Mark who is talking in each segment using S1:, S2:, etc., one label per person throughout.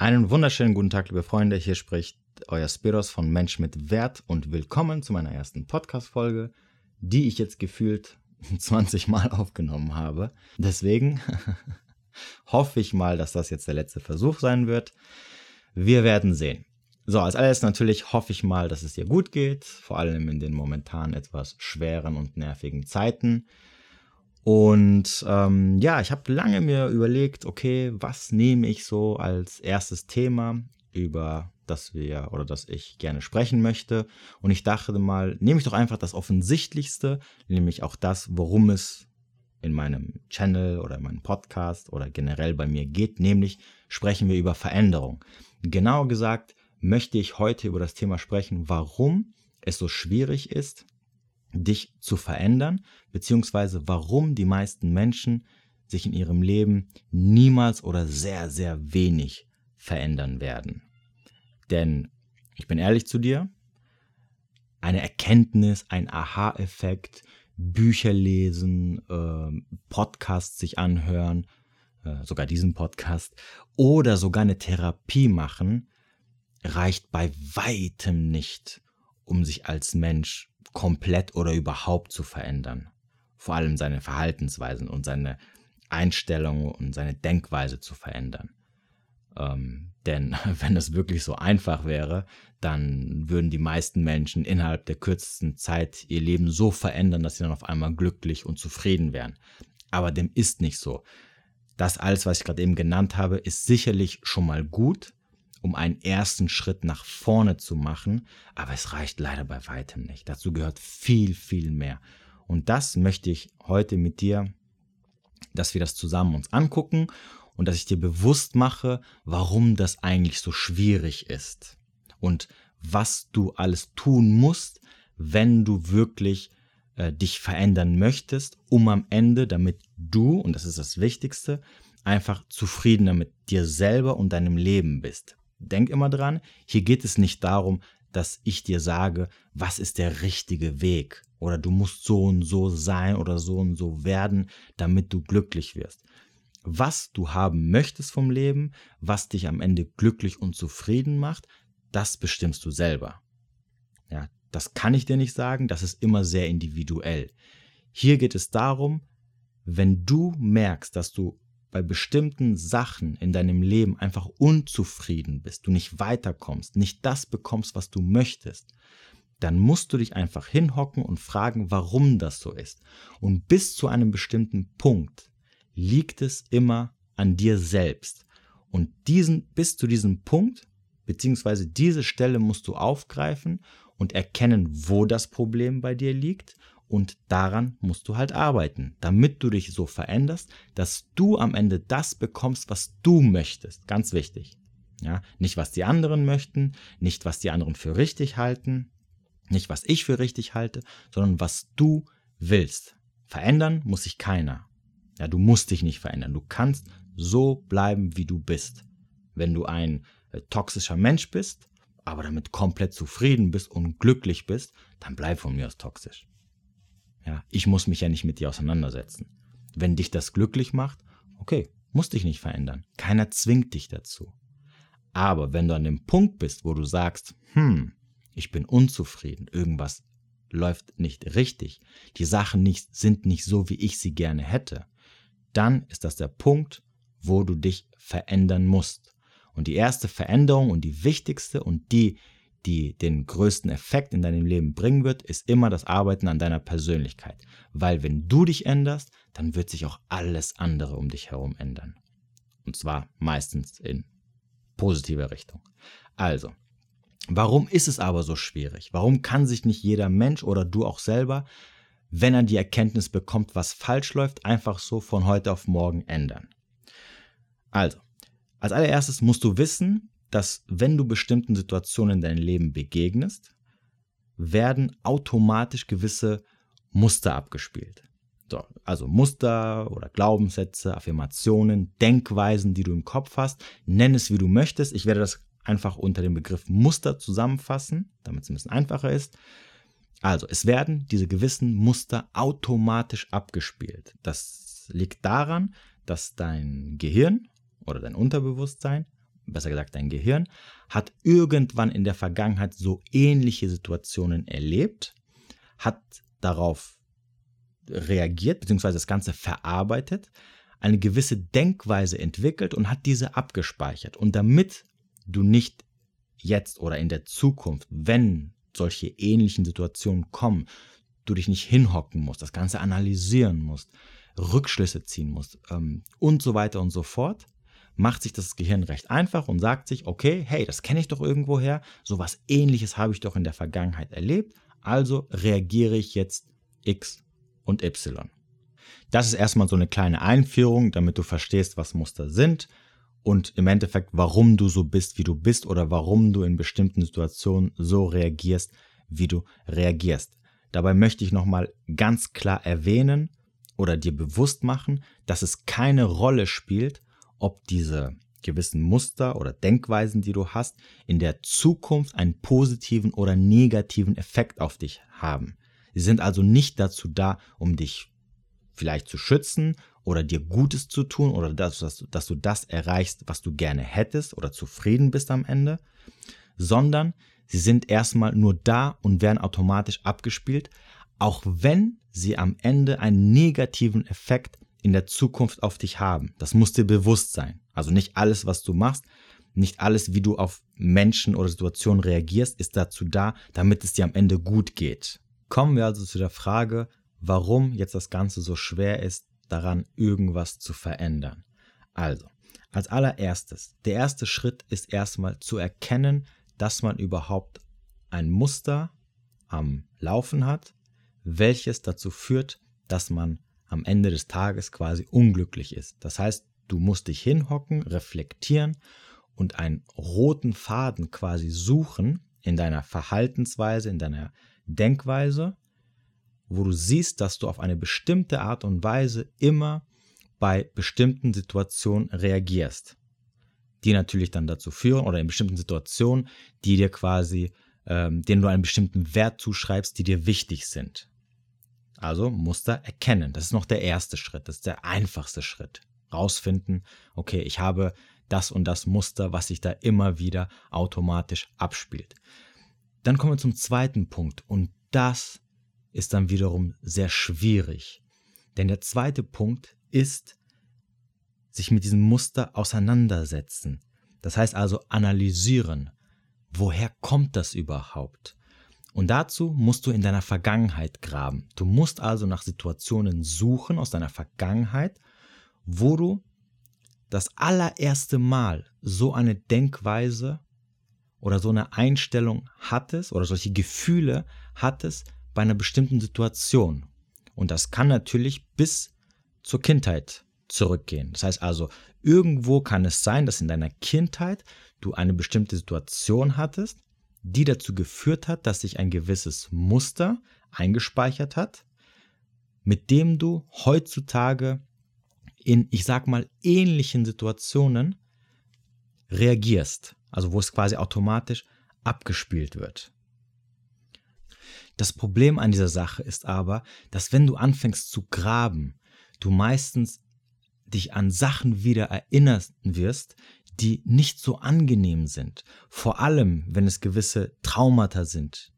S1: Einen wunderschönen guten Tag, liebe Freunde. Hier spricht euer Spiros von Mensch mit Wert und willkommen zu meiner ersten Podcast-Folge, die ich jetzt gefühlt 20 Mal aufgenommen habe. Deswegen hoffe ich mal, dass das jetzt der letzte Versuch sein wird. Wir werden sehen. So, als alles natürlich hoffe ich mal, dass es dir gut geht, vor allem in den momentan etwas schweren und nervigen Zeiten. Und ähm, ja, ich habe lange mir überlegt, okay, was nehme ich so als erstes Thema, über das wir oder das ich gerne sprechen möchte. Und ich dachte mal, nehme ich doch einfach das Offensichtlichste, nämlich auch das, worum es in meinem Channel oder in meinem Podcast oder generell bei mir geht, nämlich sprechen wir über Veränderung. Genauer gesagt möchte ich heute über das Thema sprechen, warum es so schwierig ist, dich zu verändern, beziehungsweise warum die meisten Menschen sich in ihrem Leben niemals oder sehr, sehr wenig verändern werden. Denn, ich bin ehrlich zu dir, eine Erkenntnis, ein Aha-Effekt, Bücher lesen, äh, Podcasts sich anhören, äh, sogar diesen Podcast, oder sogar eine Therapie machen, reicht bei weitem nicht, um sich als Mensch komplett oder überhaupt zu verändern. Vor allem seine Verhaltensweisen und seine Einstellung und seine Denkweise zu verändern. Ähm, denn wenn es wirklich so einfach wäre, dann würden die meisten Menschen innerhalb der kürzesten Zeit ihr Leben so verändern, dass sie dann auf einmal glücklich und zufrieden wären. Aber dem ist nicht so. Das alles, was ich gerade eben genannt habe, ist sicherlich schon mal gut, um einen ersten Schritt nach vorne zu machen, aber es reicht leider bei weitem nicht. Dazu gehört viel, viel mehr. Und das möchte ich heute mit dir, dass wir das zusammen uns angucken und dass ich dir bewusst mache, warum das eigentlich so schwierig ist und was du alles tun musst, wenn du wirklich äh, dich verändern möchtest, um am Ende, damit du, und das ist das Wichtigste, einfach zufriedener mit dir selber und deinem Leben bist denk immer dran, hier geht es nicht darum, dass ich dir sage, was ist der richtige Weg oder du musst so und so sein oder so und so werden, damit du glücklich wirst. Was du haben möchtest vom Leben, was dich am Ende glücklich und zufrieden macht, das bestimmst du selber. Ja, das kann ich dir nicht sagen, das ist immer sehr individuell. Hier geht es darum, wenn du merkst, dass du bei bestimmten Sachen in deinem Leben einfach unzufrieden bist, du nicht weiterkommst, nicht das bekommst, was du möchtest, dann musst du dich einfach hinhocken und fragen, warum das so ist. Und bis zu einem bestimmten Punkt liegt es immer an dir selbst. Und diesen, bis zu diesem Punkt, beziehungsweise diese Stelle musst du aufgreifen und erkennen, wo das Problem bei dir liegt und daran musst du halt arbeiten, damit du dich so veränderst, dass du am Ende das bekommst, was du möchtest. Ganz wichtig. Ja, nicht was die anderen möchten, nicht was die anderen für richtig halten, nicht was ich für richtig halte, sondern was du willst. Verändern muss sich keiner. Ja, du musst dich nicht verändern. Du kannst so bleiben, wie du bist. Wenn du ein äh, toxischer Mensch bist, aber damit komplett zufrieden bist und glücklich bist, dann bleib von mir aus toxisch. Ja, ich muss mich ja nicht mit dir auseinandersetzen. Wenn dich das glücklich macht, okay, musst dich nicht verändern. Keiner zwingt dich dazu. Aber wenn du an dem Punkt bist, wo du sagst, hm, ich bin unzufrieden, irgendwas läuft nicht richtig, die Sachen nicht, sind nicht so, wie ich sie gerne hätte, dann ist das der Punkt, wo du dich verändern musst. Und die erste Veränderung und die wichtigste und die, die den größten Effekt in deinem Leben bringen wird, ist immer das Arbeiten an deiner Persönlichkeit. Weil wenn du dich änderst, dann wird sich auch alles andere um dich herum ändern. Und zwar meistens in positiver Richtung. Also, warum ist es aber so schwierig? Warum kann sich nicht jeder Mensch oder du auch selber, wenn er die Erkenntnis bekommt, was falsch läuft, einfach so von heute auf morgen ändern? Also, als allererstes musst du wissen, dass wenn du bestimmten Situationen in deinem Leben begegnest, werden automatisch gewisse Muster abgespielt. So, also Muster oder Glaubenssätze, Affirmationen, Denkweisen, die du im Kopf hast. Nenn es, wie du möchtest. Ich werde das einfach unter dem Begriff Muster zusammenfassen, damit es ein bisschen einfacher ist. Also, es werden diese gewissen Muster automatisch abgespielt. Das liegt daran, dass dein Gehirn oder dein Unterbewusstsein besser gesagt dein Gehirn, hat irgendwann in der Vergangenheit so ähnliche Situationen erlebt, hat darauf reagiert, beziehungsweise das Ganze verarbeitet, eine gewisse Denkweise entwickelt und hat diese abgespeichert. Und damit du nicht jetzt oder in der Zukunft, wenn solche ähnlichen Situationen kommen, du dich nicht hinhocken musst, das Ganze analysieren musst, Rückschlüsse ziehen musst ähm, und so weiter und so fort, macht sich das Gehirn recht einfach und sagt sich, okay, hey, das kenne ich doch irgendwoher, sowas ähnliches habe ich doch in der Vergangenheit erlebt, also reagiere ich jetzt X und Y. Das ist erstmal so eine kleine Einführung, damit du verstehst, was Muster sind und im Endeffekt, warum du so bist, wie du bist oder warum du in bestimmten Situationen so reagierst, wie du reagierst. Dabei möchte ich nochmal ganz klar erwähnen oder dir bewusst machen, dass es keine Rolle spielt, ob diese gewissen Muster oder Denkweisen, die du hast, in der Zukunft einen positiven oder negativen Effekt auf dich haben. Sie sind also nicht dazu da, um dich vielleicht zu schützen oder dir Gutes zu tun oder dass, dass, dass du das erreichst, was du gerne hättest oder zufrieden bist am Ende, sondern sie sind erstmal nur da und werden automatisch abgespielt, auch wenn sie am Ende einen negativen Effekt in der Zukunft auf dich haben. Das muss dir bewusst sein. Also nicht alles, was du machst, nicht alles, wie du auf Menschen oder Situationen reagierst, ist dazu da, damit es dir am Ende gut geht. Kommen wir also zu der Frage, warum jetzt das Ganze so schwer ist, daran irgendwas zu verändern. Also, als allererstes, der erste Schritt ist erstmal zu erkennen, dass man überhaupt ein Muster am Laufen hat, welches dazu führt, dass man am Ende des Tages quasi unglücklich ist. Das heißt, du musst dich hinhocken, reflektieren und einen roten Faden quasi suchen in deiner Verhaltensweise, in deiner Denkweise, wo du siehst, dass du auf eine bestimmte Art und Weise immer bei bestimmten Situationen reagierst, die natürlich dann dazu führen oder in bestimmten Situationen, die dir quasi, ähm, denen du einen bestimmten Wert zuschreibst, die dir wichtig sind. Also Muster erkennen. Das ist noch der erste Schritt. Das ist der einfachste Schritt. Rausfinden, okay, ich habe das und das Muster, was sich da immer wieder automatisch abspielt. Dann kommen wir zum zweiten Punkt und das ist dann wiederum sehr schwierig. Denn der zweite Punkt ist, sich mit diesem Muster auseinandersetzen. Das heißt also analysieren. Woher kommt das überhaupt? Und dazu musst du in deiner Vergangenheit graben. Du musst also nach Situationen suchen aus deiner Vergangenheit, wo du das allererste Mal so eine Denkweise oder so eine Einstellung hattest oder solche Gefühle hattest bei einer bestimmten Situation. Und das kann natürlich bis zur Kindheit zurückgehen. Das heißt also, irgendwo kann es sein, dass in deiner Kindheit du eine bestimmte Situation hattest, die dazu geführt hat, dass sich ein gewisses Muster eingespeichert hat, mit dem du heutzutage in, ich sag mal, ähnlichen Situationen reagierst. Also wo es quasi automatisch abgespielt wird. Das Problem an dieser Sache ist aber, dass wenn du anfängst zu graben, du meistens dich an Sachen wieder erinnern wirst, die nicht so angenehm sind. Vor allem, wenn es gewisse Traumata sind,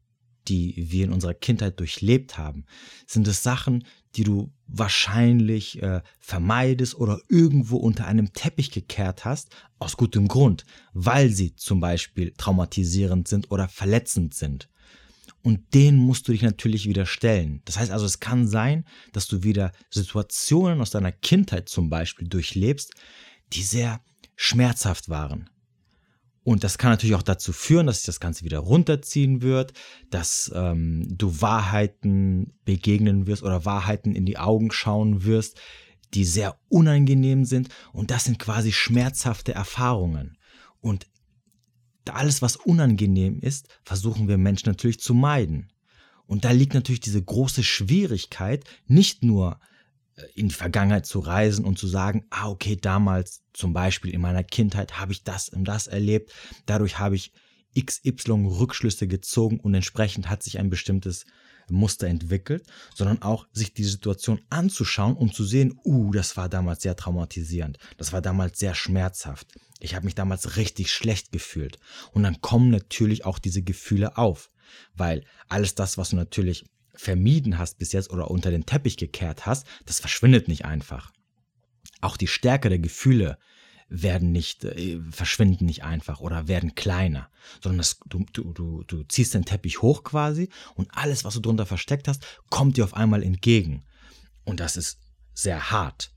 S1: die wir in unserer Kindheit durchlebt haben, sind es Sachen, die du wahrscheinlich äh, vermeidest oder irgendwo unter einem Teppich gekehrt hast, aus gutem Grund, weil sie zum Beispiel traumatisierend sind oder verletzend sind. Und denen musst du dich natürlich wieder stellen. Das heißt also, es kann sein, dass du wieder Situationen aus deiner Kindheit zum Beispiel durchlebst, die sehr schmerzhaft waren. Und das kann natürlich auch dazu führen, dass sich das Ganze wieder runterziehen wird, dass ähm, du Wahrheiten begegnen wirst oder Wahrheiten in die Augen schauen wirst, die sehr unangenehm sind. Und das sind quasi schmerzhafte Erfahrungen. Und alles, was unangenehm ist, versuchen wir Menschen natürlich zu meiden. Und da liegt natürlich diese große Schwierigkeit, nicht nur in die Vergangenheit zu reisen und zu sagen, ah, okay, damals zum Beispiel in meiner Kindheit habe ich das und das erlebt, dadurch habe ich XY Rückschlüsse gezogen und entsprechend hat sich ein bestimmtes Muster entwickelt, sondern auch sich die Situation anzuschauen, um zu sehen, uh, das war damals sehr traumatisierend, das war damals sehr schmerzhaft. Ich habe mich damals richtig schlecht gefühlt. Und dann kommen natürlich auch diese Gefühle auf, weil alles das, was du natürlich vermieden hast bis jetzt oder unter den Teppich gekehrt hast, das verschwindet nicht einfach. Auch die Stärke der Gefühle werden nicht, äh, verschwinden nicht einfach oder werden kleiner, sondern das, du, du, du, du ziehst den Teppich hoch quasi und alles, was du drunter versteckt hast, kommt dir auf einmal entgegen. Und das ist sehr hart.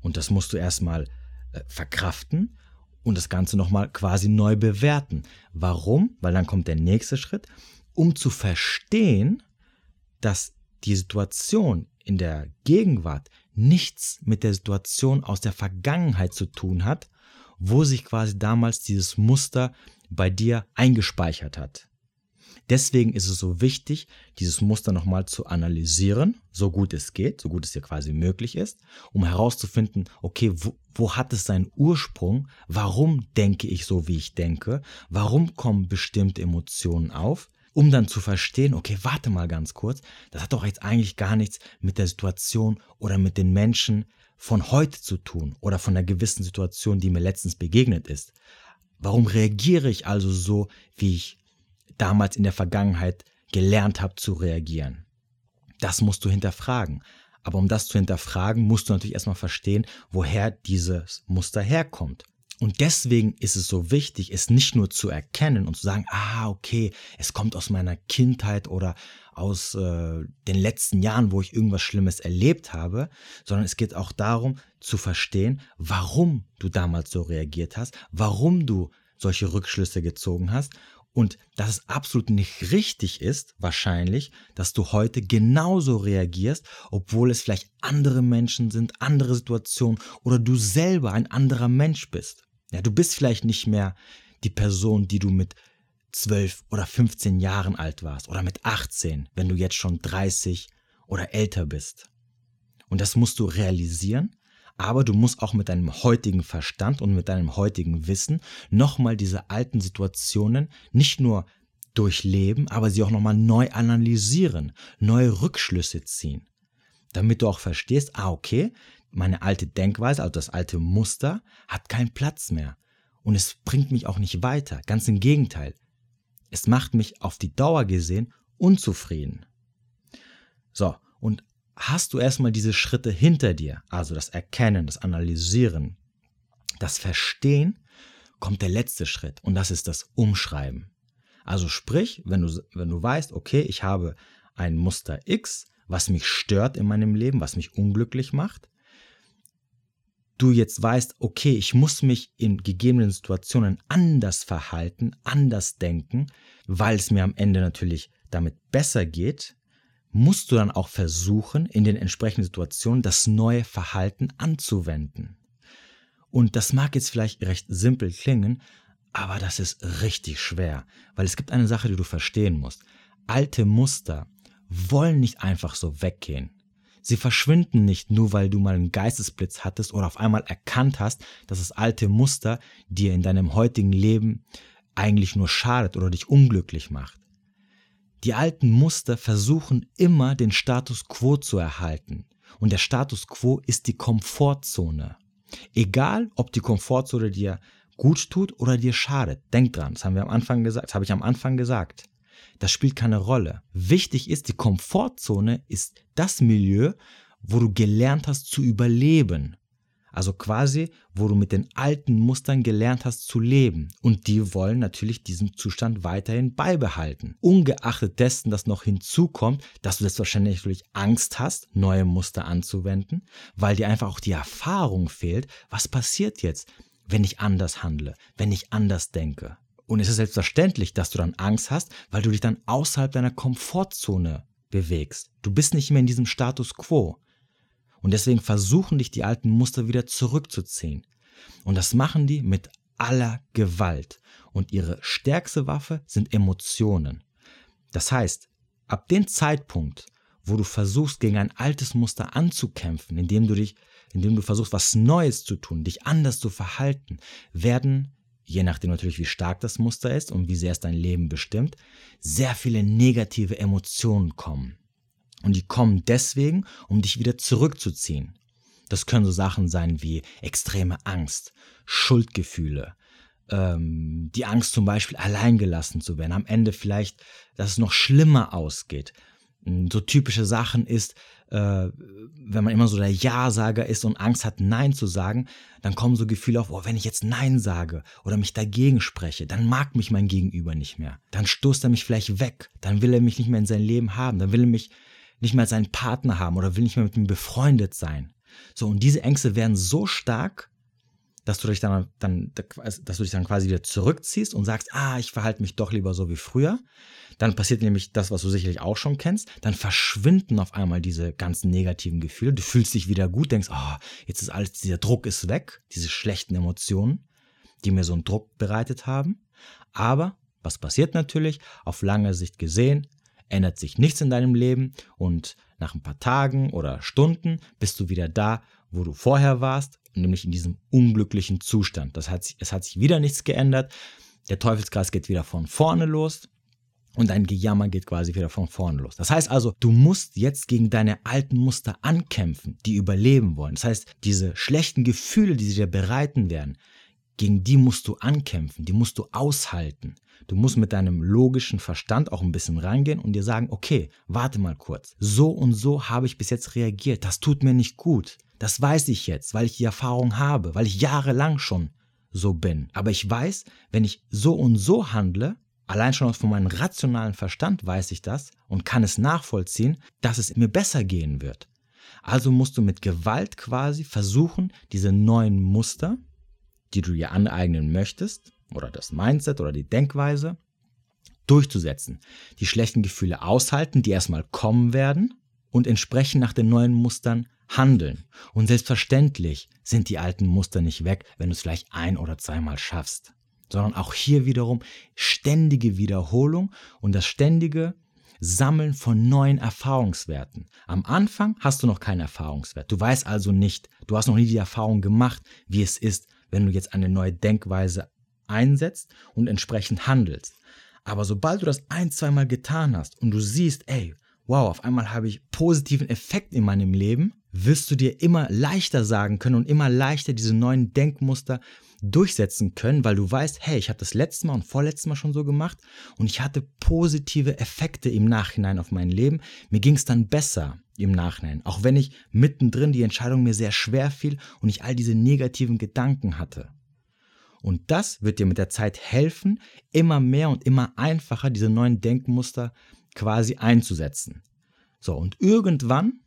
S1: Und das musst du erstmal äh, verkraften und das Ganze nochmal quasi neu bewerten. Warum? Weil dann kommt der nächste Schritt, um zu verstehen, dass die Situation in der Gegenwart nichts mit der Situation aus der Vergangenheit zu tun hat, wo sich quasi damals dieses Muster bei dir eingespeichert hat. Deswegen ist es so wichtig, dieses Muster nochmal zu analysieren, so gut es geht, so gut es dir quasi möglich ist, um herauszufinden, okay, wo, wo hat es seinen Ursprung, warum denke ich so, wie ich denke, warum kommen bestimmte Emotionen auf, um dann zu verstehen, okay, warte mal ganz kurz, das hat doch jetzt eigentlich gar nichts mit der Situation oder mit den Menschen von heute zu tun oder von einer gewissen Situation, die mir letztens begegnet ist. Warum reagiere ich also so, wie ich damals in der Vergangenheit gelernt habe zu reagieren? Das musst du hinterfragen. Aber um das zu hinterfragen, musst du natürlich erstmal verstehen, woher dieses Muster herkommt. Und deswegen ist es so wichtig, es nicht nur zu erkennen und zu sagen, ah, okay, es kommt aus meiner Kindheit oder aus äh, den letzten Jahren, wo ich irgendwas Schlimmes erlebt habe, sondern es geht auch darum zu verstehen, warum du damals so reagiert hast, warum du solche Rückschlüsse gezogen hast und dass es absolut nicht richtig ist, wahrscheinlich, dass du heute genauso reagierst, obwohl es vielleicht andere Menschen sind, andere Situationen oder du selber ein anderer Mensch bist. Ja, du bist vielleicht nicht mehr die Person, die du mit 12 oder 15 Jahren alt warst oder mit 18, wenn du jetzt schon 30 oder älter bist. Und das musst du realisieren, aber du musst auch mit deinem heutigen Verstand und mit deinem heutigen Wissen nochmal diese alten Situationen nicht nur durchleben, aber sie auch nochmal neu analysieren, neue Rückschlüsse ziehen, damit du auch verstehst, ah okay, meine alte Denkweise, also das alte Muster, hat keinen Platz mehr. Und es bringt mich auch nicht weiter. Ganz im Gegenteil. Es macht mich auf die Dauer gesehen unzufrieden. So, und hast du erstmal diese Schritte hinter dir, also das Erkennen, das Analysieren, das Verstehen, kommt der letzte Schritt und das ist das Umschreiben. Also sprich, wenn du, wenn du weißt, okay, ich habe ein Muster X, was mich stört in meinem Leben, was mich unglücklich macht, du jetzt weißt, okay, ich muss mich in gegebenen Situationen anders verhalten, anders denken, weil es mir am Ende natürlich damit besser geht, musst du dann auch versuchen, in den entsprechenden Situationen das neue Verhalten anzuwenden. Und das mag jetzt vielleicht recht simpel klingen, aber das ist richtig schwer, weil es gibt eine Sache, die du verstehen musst. Alte Muster wollen nicht einfach so weggehen. Sie verschwinden nicht nur, weil du mal einen Geistesblitz hattest oder auf einmal erkannt hast, dass das alte Muster dir in deinem heutigen Leben eigentlich nur schadet oder dich unglücklich macht. Die alten Muster versuchen immer den Status quo zu erhalten. Und der Status quo ist die Komfortzone. Egal, ob die Komfortzone dir gut tut oder dir schadet. Denk dran, das haben wir am Anfang gesagt, habe ich am Anfang gesagt. Das spielt keine Rolle. Wichtig ist, die Komfortzone ist das Milieu, wo du gelernt hast zu überleben. Also quasi, wo du mit den alten Mustern gelernt hast zu leben. Und die wollen natürlich diesen Zustand weiterhin beibehalten. Ungeachtet dessen, dass noch hinzukommt, dass du selbstverständlich natürlich Angst hast, neue Muster anzuwenden, weil dir einfach auch die Erfahrung fehlt, was passiert jetzt, wenn ich anders handle, wenn ich anders denke. Und es ist selbstverständlich, dass du dann Angst hast, weil du dich dann außerhalb deiner Komfortzone bewegst. Du bist nicht mehr in diesem Status quo. Und deswegen versuchen dich die alten Muster wieder zurückzuziehen. Und das machen die mit aller Gewalt. Und ihre stärkste Waffe sind Emotionen. Das heißt, ab dem Zeitpunkt, wo du versuchst, gegen ein altes Muster anzukämpfen, indem du dich, indem du versuchst, was Neues zu tun, dich anders zu verhalten, werden je nachdem natürlich, wie stark das Muster ist und wie sehr es dein Leben bestimmt, sehr viele negative Emotionen kommen. Und die kommen deswegen, um dich wieder zurückzuziehen. Das können so Sachen sein wie extreme Angst, Schuldgefühle, ähm, die Angst zum Beispiel alleingelassen zu werden, am Ende vielleicht, dass es noch schlimmer ausgeht. Hm, so typische Sachen ist, äh, wenn man immer so der Ja-Sager ist und Angst hat, Nein zu sagen, dann kommen so Gefühle auf, oh, wenn ich jetzt Nein sage oder mich dagegen spreche, dann mag mich mein Gegenüber nicht mehr. Dann stoßt er mich vielleicht weg, dann will er mich nicht mehr in sein Leben haben, dann will er mich nicht mehr als seinen Partner haben oder will nicht mehr mit ihm befreundet sein. So, und diese Ängste werden so stark, dass du dich dann, dann, dass du dich dann quasi wieder zurückziehst und sagst, ah, ich verhalte mich doch lieber so wie früher. Dann passiert nämlich das, was du sicherlich auch schon kennst. Dann verschwinden auf einmal diese ganzen negativen Gefühle. Du fühlst dich wieder gut, denkst, ah, oh, jetzt ist alles, dieser Druck ist weg, diese schlechten Emotionen, die mir so einen Druck bereitet haben. Aber was passiert natürlich? Auf lange Sicht gesehen, ändert sich nichts in deinem Leben und nach ein paar Tagen oder Stunden bist du wieder da, wo du vorher warst nämlich in diesem unglücklichen Zustand. Das hat es hat sich wieder nichts geändert. Der Teufelskreis geht wieder von vorne los und dein Gejammer geht quasi wieder von vorne los. Das heißt also, du musst jetzt gegen deine alten Muster ankämpfen, die überleben wollen. Das heißt, diese schlechten Gefühle, die sie dir bereiten werden, gegen die musst du ankämpfen, die musst du aushalten. Du musst mit deinem logischen Verstand auch ein bisschen reingehen und dir sagen, okay, warte mal kurz, so und so habe ich bis jetzt reagiert, das tut mir nicht gut. Das weiß ich jetzt, weil ich die Erfahrung habe, weil ich jahrelang schon so bin. Aber ich weiß, wenn ich so und so handle, allein schon von meinem rationalen Verstand weiß ich das und kann es nachvollziehen, dass es mir besser gehen wird. Also musst du mit Gewalt quasi versuchen, diese neuen Muster, die du dir aneignen möchtest, oder das Mindset oder die Denkweise, durchzusetzen. Die schlechten Gefühle aushalten, die erstmal kommen werden und entsprechend nach den neuen Mustern handeln. Und selbstverständlich sind die alten Muster nicht weg, wenn du es vielleicht ein oder zweimal schaffst, sondern auch hier wiederum ständige Wiederholung und das ständige Sammeln von neuen Erfahrungswerten. Am Anfang hast du noch keinen Erfahrungswert. Du weißt also nicht, du hast noch nie die Erfahrung gemacht, wie es ist, wenn du jetzt eine neue Denkweise einsetzt und entsprechend handelst. Aber sobald du das ein, zweimal getan hast und du siehst, ey, wow, auf einmal habe ich positiven Effekt in meinem Leben, wirst du dir immer leichter sagen können und immer leichter diese neuen Denkmuster durchsetzen können, weil du weißt, hey, ich habe das letzte Mal und vorletztes Mal schon so gemacht und ich hatte positive Effekte im Nachhinein auf mein Leben. Mir ging es dann besser im Nachhinein, auch wenn ich mittendrin die Entscheidung mir sehr schwer fiel und ich all diese negativen Gedanken hatte. Und das wird dir mit der Zeit helfen, immer mehr und immer einfacher diese neuen Denkmuster quasi einzusetzen. So, und irgendwann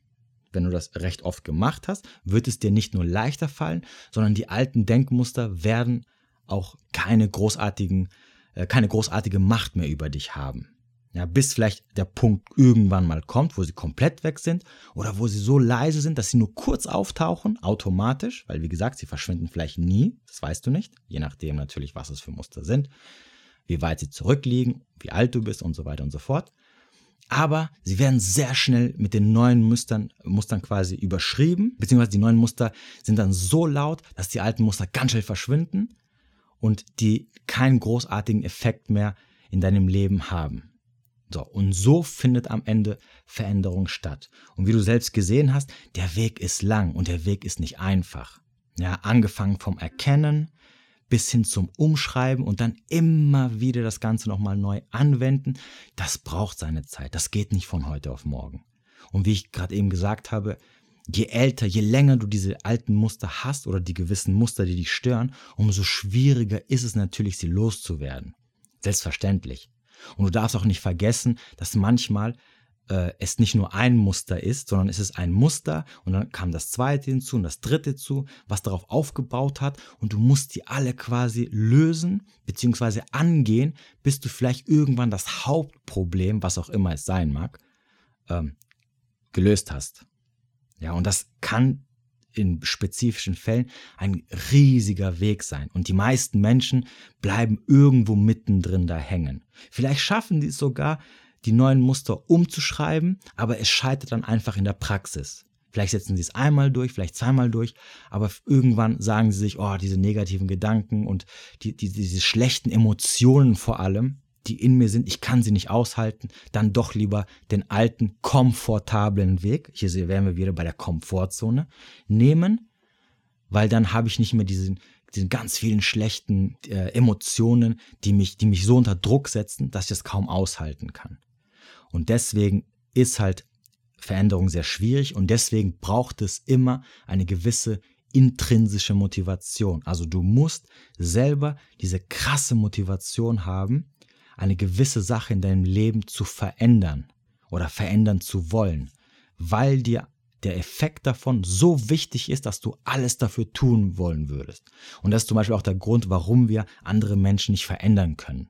S1: wenn du das recht oft gemacht hast, wird es dir nicht nur leichter fallen, sondern die alten Denkmuster werden auch keine großartigen, äh, keine großartige Macht mehr über dich haben. Ja, bis vielleicht der Punkt irgendwann mal kommt, wo sie komplett weg sind oder wo sie so leise sind, dass sie nur kurz auftauchen, automatisch, weil wie gesagt, sie verschwinden vielleicht nie, das weißt du nicht, je nachdem natürlich, was es für Muster sind, wie weit sie zurückliegen, wie alt du bist und so weiter und so fort aber sie werden sehr schnell mit den neuen Mustern, Mustern quasi überschrieben, beziehungsweise die neuen Muster sind dann so laut, dass die alten Muster ganz schnell verschwinden und die keinen großartigen Effekt mehr in deinem Leben haben. So, und so findet am Ende Veränderung statt. Und wie du selbst gesehen hast, der Weg ist lang und der Weg ist nicht einfach. Ja, angefangen vom Erkennen, bis hin zum Umschreiben und dann immer wieder das Ganze nochmal neu anwenden, das braucht seine Zeit. Das geht nicht von heute auf morgen. Und wie ich gerade eben gesagt habe, je älter, je länger du diese alten Muster hast oder die gewissen Muster, die dich stören, umso schwieriger ist es natürlich, sie loszuwerden. Selbstverständlich. Und du darfst auch nicht vergessen, dass manchmal äh, es nicht nur ein Muster ist, sondern es ist ein Muster und dann kam das zweite hinzu und das dritte zu, was darauf aufgebaut hat und du musst die alle quasi lösen bzw. angehen, bis du vielleicht irgendwann das Hauptproblem, was auch immer es sein mag, ähm, gelöst hast. Ja, und das kann in spezifischen Fällen ein riesiger Weg sein. Und die meisten Menschen bleiben irgendwo mittendrin da hängen. Vielleicht schaffen die es sogar, die neuen Muster umzuschreiben, aber es scheitert dann einfach in der Praxis. Vielleicht setzen sie es einmal durch, vielleicht zweimal durch, aber irgendwann sagen sie sich, oh, diese negativen Gedanken und die, die, diese schlechten Emotionen vor allem, die in mir sind, ich kann sie nicht aushalten, dann doch lieber den alten, komfortablen Weg, hier wären wir wieder bei der Komfortzone, nehmen, weil dann habe ich nicht mehr diesen, diesen ganz vielen schlechten äh, Emotionen, die mich, die mich so unter Druck setzen, dass ich das kaum aushalten kann. Und deswegen ist halt Veränderung sehr schwierig und deswegen braucht es immer eine gewisse intrinsische Motivation. Also du musst selber diese krasse Motivation haben, eine gewisse Sache in deinem Leben zu verändern oder verändern zu wollen, weil dir der Effekt davon so wichtig ist, dass du alles dafür tun wollen würdest. Und das ist zum Beispiel auch der Grund, warum wir andere Menschen nicht verändern können.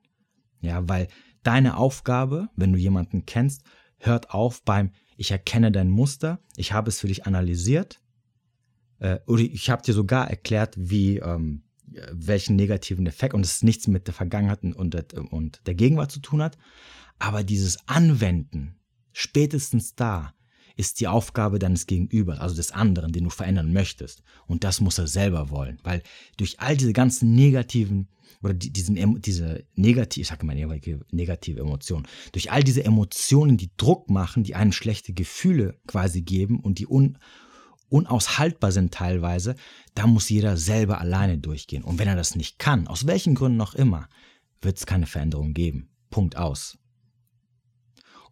S1: Ja, weil deine Aufgabe, wenn du jemanden kennst, hört auf beim ich erkenne dein Muster, ich habe es für dich analysiert äh, oder ich habe dir sogar erklärt, wie ähm, welchen negativen Effekt und es nichts mit der Vergangenheit und der, und der Gegenwart zu tun hat, aber dieses Anwenden, spätestens da, ist die Aufgabe deines Gegenübers, also des anderen, den du verändern möchtest. Und das muss er selber wollen, weil durch all diese ganzen negativen oder die, diesen, diese negative, ich sage mal negative Emotionen, durch all diese Emotionen, die Druck machen, die einen schlechte Gefühle quasi geben und die un, unaushaltbar sind teilweise, da muss jeder selber alleine durchgehen. Und wenn er das nicht kann, aus welchen Gründen noch immer, wird es keine Veränderung geben. Punkt aus.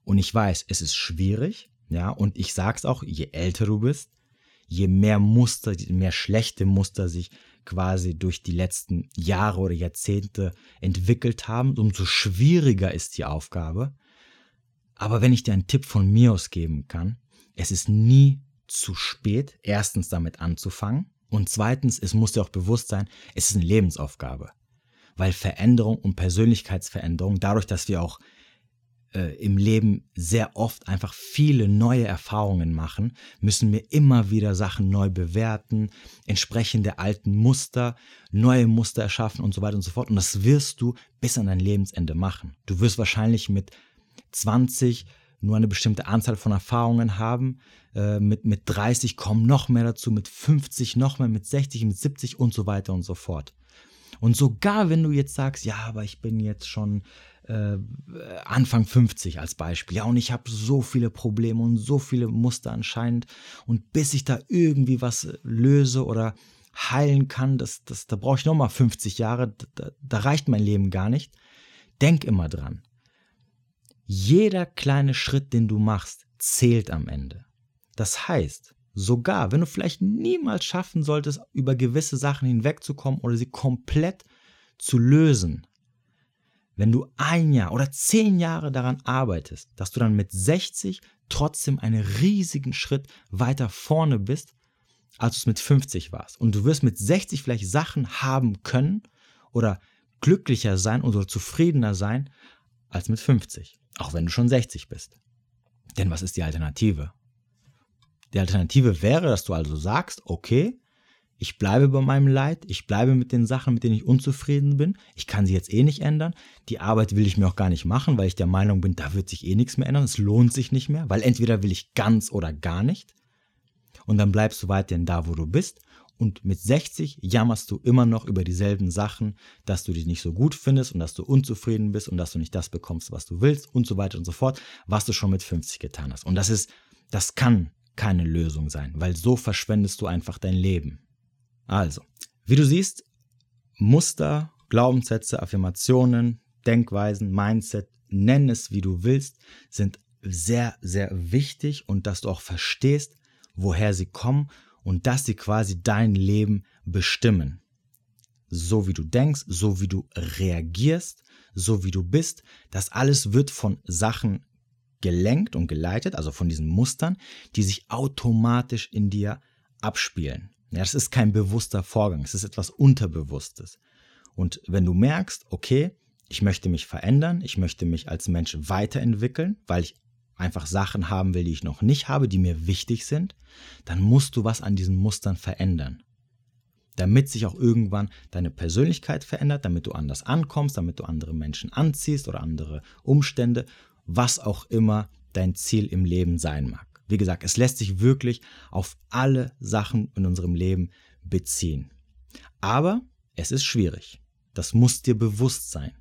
S1: Und ich weiß, es ist schwierig, ja, und ich sag's auch, je älter du bist, je mehr Muster, je mehr schlechte Muster sich quasi durch die letzten Jahre oder Jahrzehnte entwickelt haben, umso schwieriger ist die Aufgabe. Aber wenn ich dir einen Tipp von mir aus geben kann, es ist nie zu spät, erstens damit anzufangen und zweitens, es muss dir auch bewusst sein, es ist eine Lebensaufgabe. Weil Veränderung und Persönlichkeitsveränderung, dadurch, dass wir auch äh, im Leben sehr oft einfach viele neue Erfahrungen machen, müssen wir immer wieder Sachen neu bewerten, entsprechend der alten Muster, neue Muster erschaffen und so weiter und so fort. Und das wirst du bis an dein Lebensende machen. Du wirst wahrscheinlich mit 20 nur eine bestimmte Anzahl von Erfahrungen haben. Äh, mit, mit 30 kommen noch mehr dazu, mit 50 noch mehr, mit 60, mit 70 und so weiter und so fort. Und sogar wenn du jetzt sagst, ja, aber ich bin jetzt schon äh, Anfang 50 als Beispiel, ja, und ich habe so viele Probleme und so viele Muster anscheinend, und bis ich da irgendwie was löse oder heilen kann, das, das, da brauche ich nochmal 50 Jahre, da, da reicht mein Leben gar nicht. Denk immer dran. Jeder kleine Schritt, den du machst, zählt am Ende. Das heißt, sogar wenn du vielleicht niemals schaffen solltest, über gewisse Sachen hinwegzukommen oder sie komplett zu lösen, wenn du ein Jahr oder zehn Jahre daran arbeitest, dass du dann mit 60 trotzdem einen riesigen Schritt weiter vorne bist, als du es mit 50 warst. Und du wirst mit 60 vielleicht Sachen haben können oder glücklicher sein oder zufriedener sein als mit 50. Auch wenn du schon 60 bist. Denn was ist die Alternative? Die Alternative wäre, dass du also sagst, okay, ich bleibe bei meinem Leid, ich bleibe mit den Sachen, mit denen ich unzufrieden bin. Ich kann sie jetzt eh nicht ändern. Die Arbeit will ich mir auch gar nicht machen, weil ich der Meinung bin, da wird sich eh nichts mehr ändern. Es lohnt sich nicht mehr, weil entweder will ich ganz oder gar nicht. Und dann bleibst du weiterhin da, wo du bist und mit 60 jammerst du immer noch über dieselben Sachen, dass du dich nicht so gut findest und dass du unzufrieden bist und dass du nicht das bekommst, was du willst und so weiter und so fort, was du schon mit 50 getan hast. Und das ist, das kann keine Lösung sein, weil so verschwendest du einfach dein Leben. Also, wie du siehst, Muster, Glaubenssätze, Affirmationen, Denkweisen, Mindset, nenn es wie du willst, sind sehr, sehr wichtig und dass du auch verstehst, woher sie kommen und dass sie quasi dein Leben bestimmen. So wie du denkst, so wie du reagierst, so wie du bist, das alles wird von Sachen gelenkt und geleitet, also von diesen Mustern, die sich automatisch in dir abspielen. Ja, das ist kein bewusster Vorgang, es ist etwas Unterbewusstes. Und wenn du merkst, okay, ich möchte mich verändern, ich möchte mich als Mensch weiterentwickeln, weil ich einfach Sachen haben will, die ich noch nicht habe, die mir wichtig sind, dann musst du was an diesen Mustern verändern. Damit sich auch irgendwann deine Persönlichkeit verändert, damit du anders ankommst, damit du andere Menschen anziehst oder andere Umstände, was auch immer dein Ziel im Leben sein mag. Wie gesagt, es lässt sich wirklich auf alle Sachen in unserem Leben beziehen. Aber es ist schwierig. Das muss dir bewusst sein.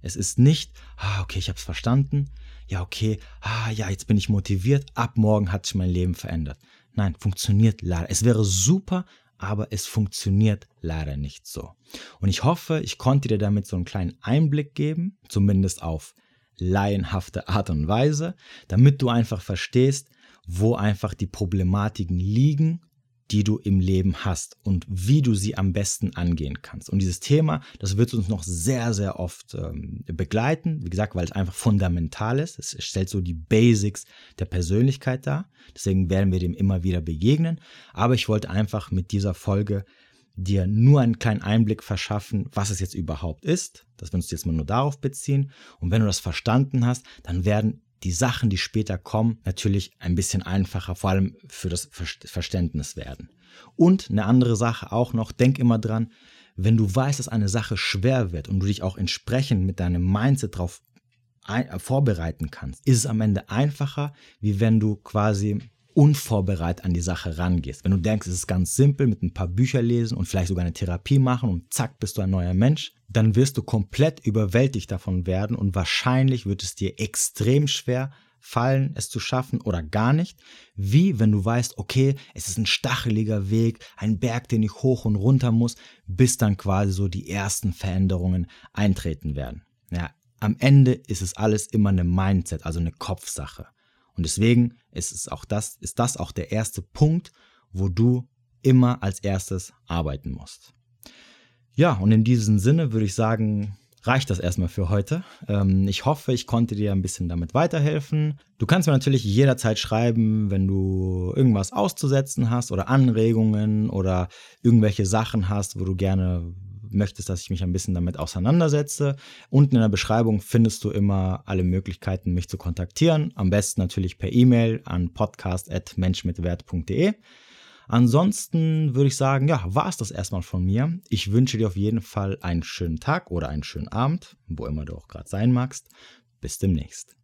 S1: Es ist nicht, ah, okay, ich habe es verstanden. Ja, okay, ah, ja, jetzt bin ich motiviert. Ab morgen hat sich mein Leben verändert. Nein, funktioniert leider. Es wäre super, aber es funktioniert leider nicht so. Und ich hoffe, ich konnte dir damit so einen kleinen Einblick geben, zumindest auf laienhafte Art und Weise, damit du einfach verstehst, wo einfach die Problematiken liegen die du im Leben hast und wie du sie am besten angehen kannst. Und dieses Thema, das wird uns noch sehr, sehr oft ähm, begleiten. Wie gesagt, weil es einfach fundamental ist. Es stellt so die Basics der Persönlichkeit dar. Deswegen werden wir dem immer wieder begegnen. Aber ich wollte einfach mit dieser Folge dir nur einen kleinen Einblick verschaffen, was es jetzt überhaupt ist, dass wir uns jetzt mal nur darauf beziehen. Und wenn du das verstanden hast, dann werden die Sachen, die später kommen, natürlich ein bisschen einfacher, vor allem für das Verständnis werden. Und eine andere Sache auch noch, denk immer dran, wenn du weißt, dass eine Sache schwer wird und du dich auch entsprechend mit deinem Mindset darauf vorbereiten kannst, ist es am Ende einfacher, wie wenn du quasi unvorbereitet an die Sache rangehst. Wenn du denkst, es ist ganz simpel, mit ein paar Bücher lesen und vielleicht sogar eine Therapie machen und zack, bist du ein neuer Mensch, dann wirst du komplett überwältigt davon werden und wahrscheinlich wird es dir extrem schwer fallen, es zu schaffen oder gar nicht. Wie wenn du weißt, okay, es ist ein stacheliger Weg, ein Berg, den ich hoch und runter muss, bis dann quasi so die ersten Veränderungen eintreten werden. Ja, am Ende ist es alles immer eine Mindset, also eine Kopfsache. Und deswegen ist es auch das, ist das auch der erste Punkt, wo du immer als erstes arbeiten musst. Ja, und in diesem Sinne würde ich sagen, reicht das erstmal für heute. Ähm, ich hoffe, ich konnte dir ein bisschen damit weiterhelfen. Du kannst mir natürlich jederzeit schreiben, wenn du irgendwas auszusetzen hast oder Anregungen oder irgendwelche Sachen hast, wo du gerne möchtest, dass ich mich ein bisschen damit auseinandersetze. Unten in der Beschreibung findest du immer alle Möglichkeiten, mich zu kontaktieren. Am besten natürlich per E-Mail an podcast.menschmitwert.de. Ansonsten würde ich sagen, ja, war es das erstmal von mir. Ich wünsche dir auf jeden Fall einen schönen Tag oder einen schönen Abend, wo immer du auch gerade sein magst. Bis demnächst.